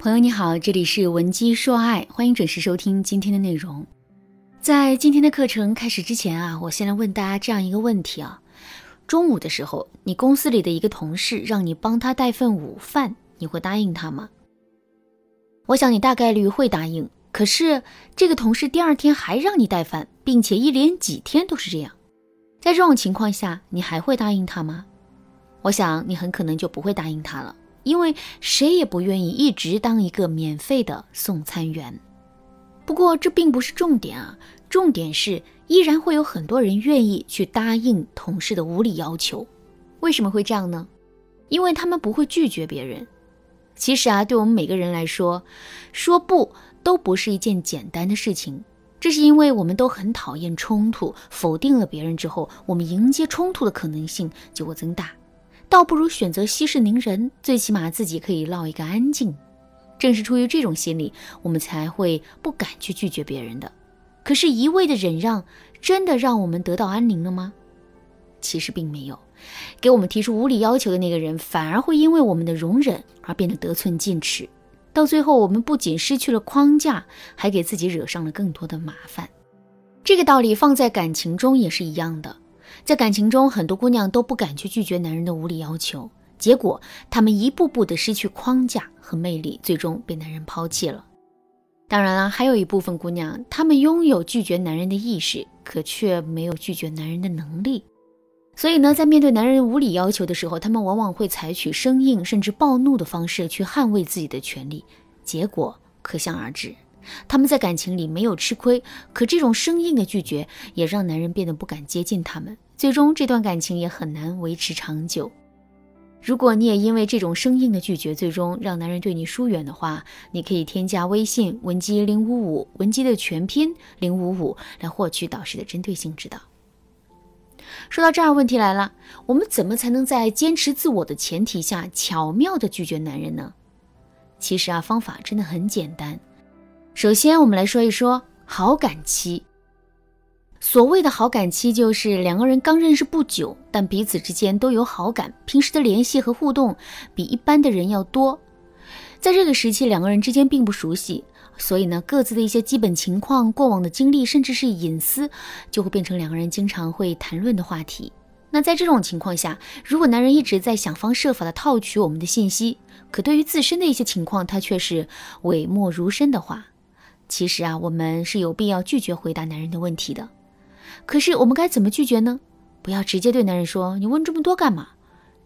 朋友你好，这里是文姬说爱，欢迎准时收听今天的内容。在今天的课程开始之前啊，我先来问大家这样一个问题啊：中午的时候，你公司里的一个同事让你帮他带份午饭，你会答应他吗？我想你大概率会答应。可是这个同事第二天还让你带饭，并且一连几天都是这样，在这种情况下，你还会答应他吗？我想你很可能就不会答应他了。因为谁也不愿意一直当一个免费的送餐员。不过这并不是重点啊，重点是依然会有很多人愿意去答应同事的无理要求。为什么会这样呢？因为他们不会拒绝别人。其实啊，对我们每个人来说，说不都不是一件简单的事情。这是因为我们都很讨厌冲突，否定了别人之后，我们迎接冲突的可能性就会增大。倒不如选择息事宁人，最起码自己可以落一个安静。正是出于这种心理，我们才会不敢去拒绝别人的。可是，一味的忍让，真的让我们得到安宁了吗？其实并没有。给我们提出无理要求的那个人，反而会因为我们的容忍而变得得寸进尺。到最后，我们不仅失去了框架，还给自己惹上了更多的麻烦。这个道理放在感情中也是一样的。在感情中，很多姑娘都不敢去拒绝男人的无理要求，结果她们一步步的失去框架和魅力，最终被男人抛弃了。当然了，还有一部分姑娘，她们拥有拒绝男人的意识，可却没有拒绝男人的能力。所以呢，在面对男人无理要求的时候，她们往往会采取生硬甚至暴怒的方式去捍卫自己的权利，结果可想而知。他们在感情里没有吃亏，可这种生硬的拒绝也让男人变得不敢接近他们，最终这段感情也很难维持长久。如果你也因为这种生硬的拒绝，最终让男人对你疏远的话，你可以添加微信文姬零五五，文姬的全拼零五五，来获取导师的针对性指导。说到这儿，问题来了，我们怎么才能在坚持自我的前提下，巧妙的拒绝男人呢？其实啊，方法真的很简单。首先，我们来说一说好感期。所谓的好感期，就是两个人刚认识不久，但彼此之间都有好感，平时的联系和互动比一般的人要多。在这个时期，两个人之间并不熟悉，所以呢，各自的一些基本情况、过往的经历，甚至是隐私，就会变成两个人经常会谈论的话题。那在这种情况下，如果男人一直在想方设法的套取我们的信息，可对于自身的一些情况，他却是讳莫如深的话。其实啊，我们是有必要拒绝回答男人的问题的。可是我们该怎么拒绝呢？不要直接对男人说：“你问这么多干嘛？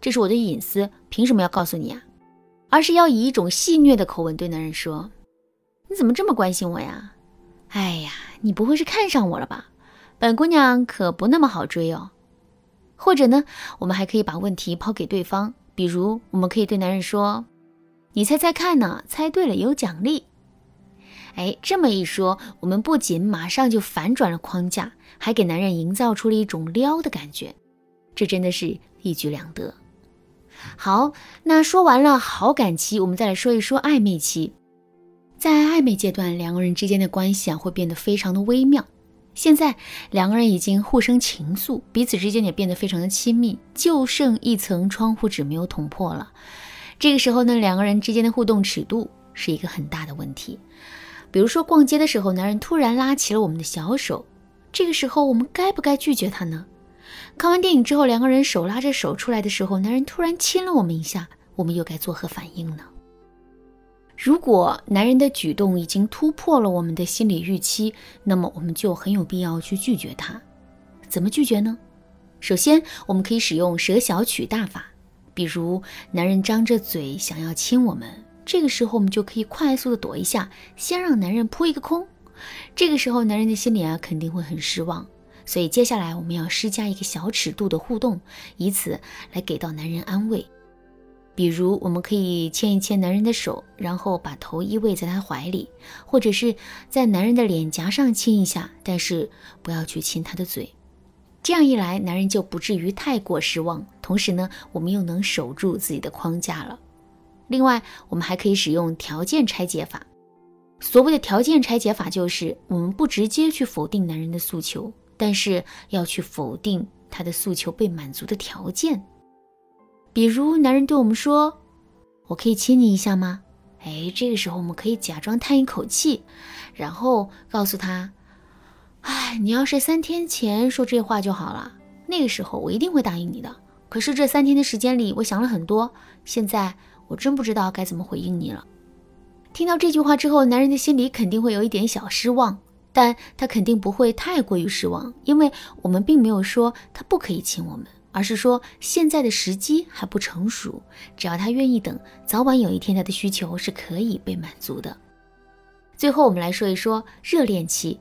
这是我的隐私，凭什么要告诉你啊？”而是要以一种戏谑的口吻对男人说：“你怎么这么关心我呀？哎呀，你不会是看上我了吧？本姑娘可不那么好追哦。”或者呢，我们还可以把问题抛给对方，比如我们可以对男人说：“你猜猜看呢？猜对了有奖励。”哎，这么一说，我们不仅马上就反转了框架，还给男人营造出了一种撩的感觉，这真的是一举两得。好，那说完了好感期，我们再来说一说暧昧期。在暧昧阶段，两个人之间的关系啊会变得非常的微妙。现在两个人已经互生情愫，彼此之间也变得非常的亲密，就剩一层窗户纸没有捅破了。这个时候呢，两个人之间的互动尺度是一个很大的问题。比如说逛街的时候，男人突然拉起了我们的小手，这个时候我们该不该拒绝他呢？看完电影之后，两个人手拉着手出来的时候，男人突然亲了我们一下，我们又该作何反应呢？如果男人的举动已经突破了我们的心理预期，那么我们就很有必要去拒绝他。怎么拒绝呢？首先，我们可以使用舍小取大法，比如男人张着嘴想要亲我们。这个时候，我们就可以快速的躲一下，先让男人扑一个空。这个时候，男人的心里啊肯定会很失望。所以接下来我们要施加一个小尺度的互动，以此来给到男人安慰。比如，我们可以牵一牵男人的手，然后把头依偎在他怀里，或者是在男人的脸颊上亲一下，但是不要去亲他的嘴。这样一来，男人就不至于太过失望，同时呢，我们又能守住自己的框架了。另外，我们还可以使用条件拆解法。所谓的条件拆解法，就是我们不直接去否定男人的诉求，但是要去否定他的诉求被满足的条件。比如，男人对我们说：“我可以亲你一下吗？”哎，这个时候我们可以假装叹一口气，然后告诉他：“哎，你要是三天前说这话就好了，那个时候我一定会答应你的。可是这三天的时间里，我想了很多，现在我真不知道该怎么回应你了。”听到这句话之后，男人的心里肯定会有一点小失望，但他肯定不会太过于失望，因为我们并没有说他不可以亲我们，而是说现在的时机还不成熟，只要他愿意等，早晚有一天他的需求是可以被满足的。最后，我们来说一说热恋期，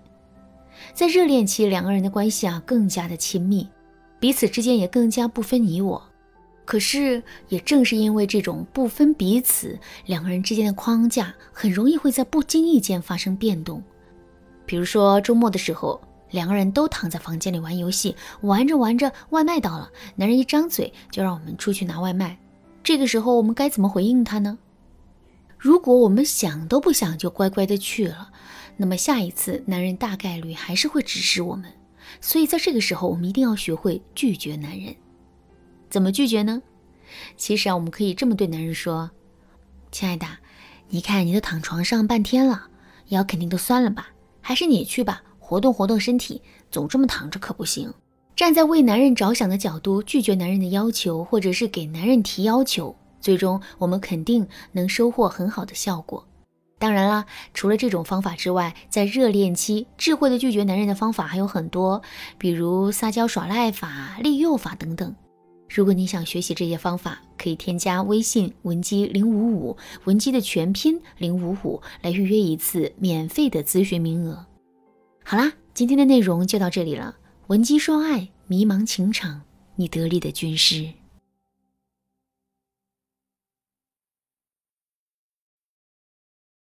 在热恋期，两个人的关系啊更加的亲密，彼此之间也更加不分你我。可是，也正是因为这种不分彼此，两个人之间的框架很容易会在不经意间发生变动。比如说周末的时候，两个人都躺在房间里玩游戏，玩着玩着，外卖到了，男人一张嘴就让我们出去拿外卖。这个时候我们该怎么回应他呢？如果我们想都不想就乖乖的去了，那么下一次男人大概率还是会指使我们。所以在这个时候，我们一定要学会拒绝男人。怎么拒绝呢？其实啊，我们可以这么对男人说：“亲爱的，你看你都躺床上半天了，腰肯定都酸了吧？还是你去吧，活动活动身体，总这么躺着可不行。”站在为男人着想的角度拒绝男人的要求，或者是给男人提要求，最终我们肯定能收获很好的效果。当然啦，除了这种方法之外，在热恋期智慧的拒绝男人的方法还有很多，比如撒娇耍赖法、利诱法等等。如果你想学习这些方法，可以添加微信文姬零五五，文姬的全拼零五五，来预约一次免费的咨询名额。好啦，今天的内容就到这里了。文姬说爱，迷茫情场，你得力的军师。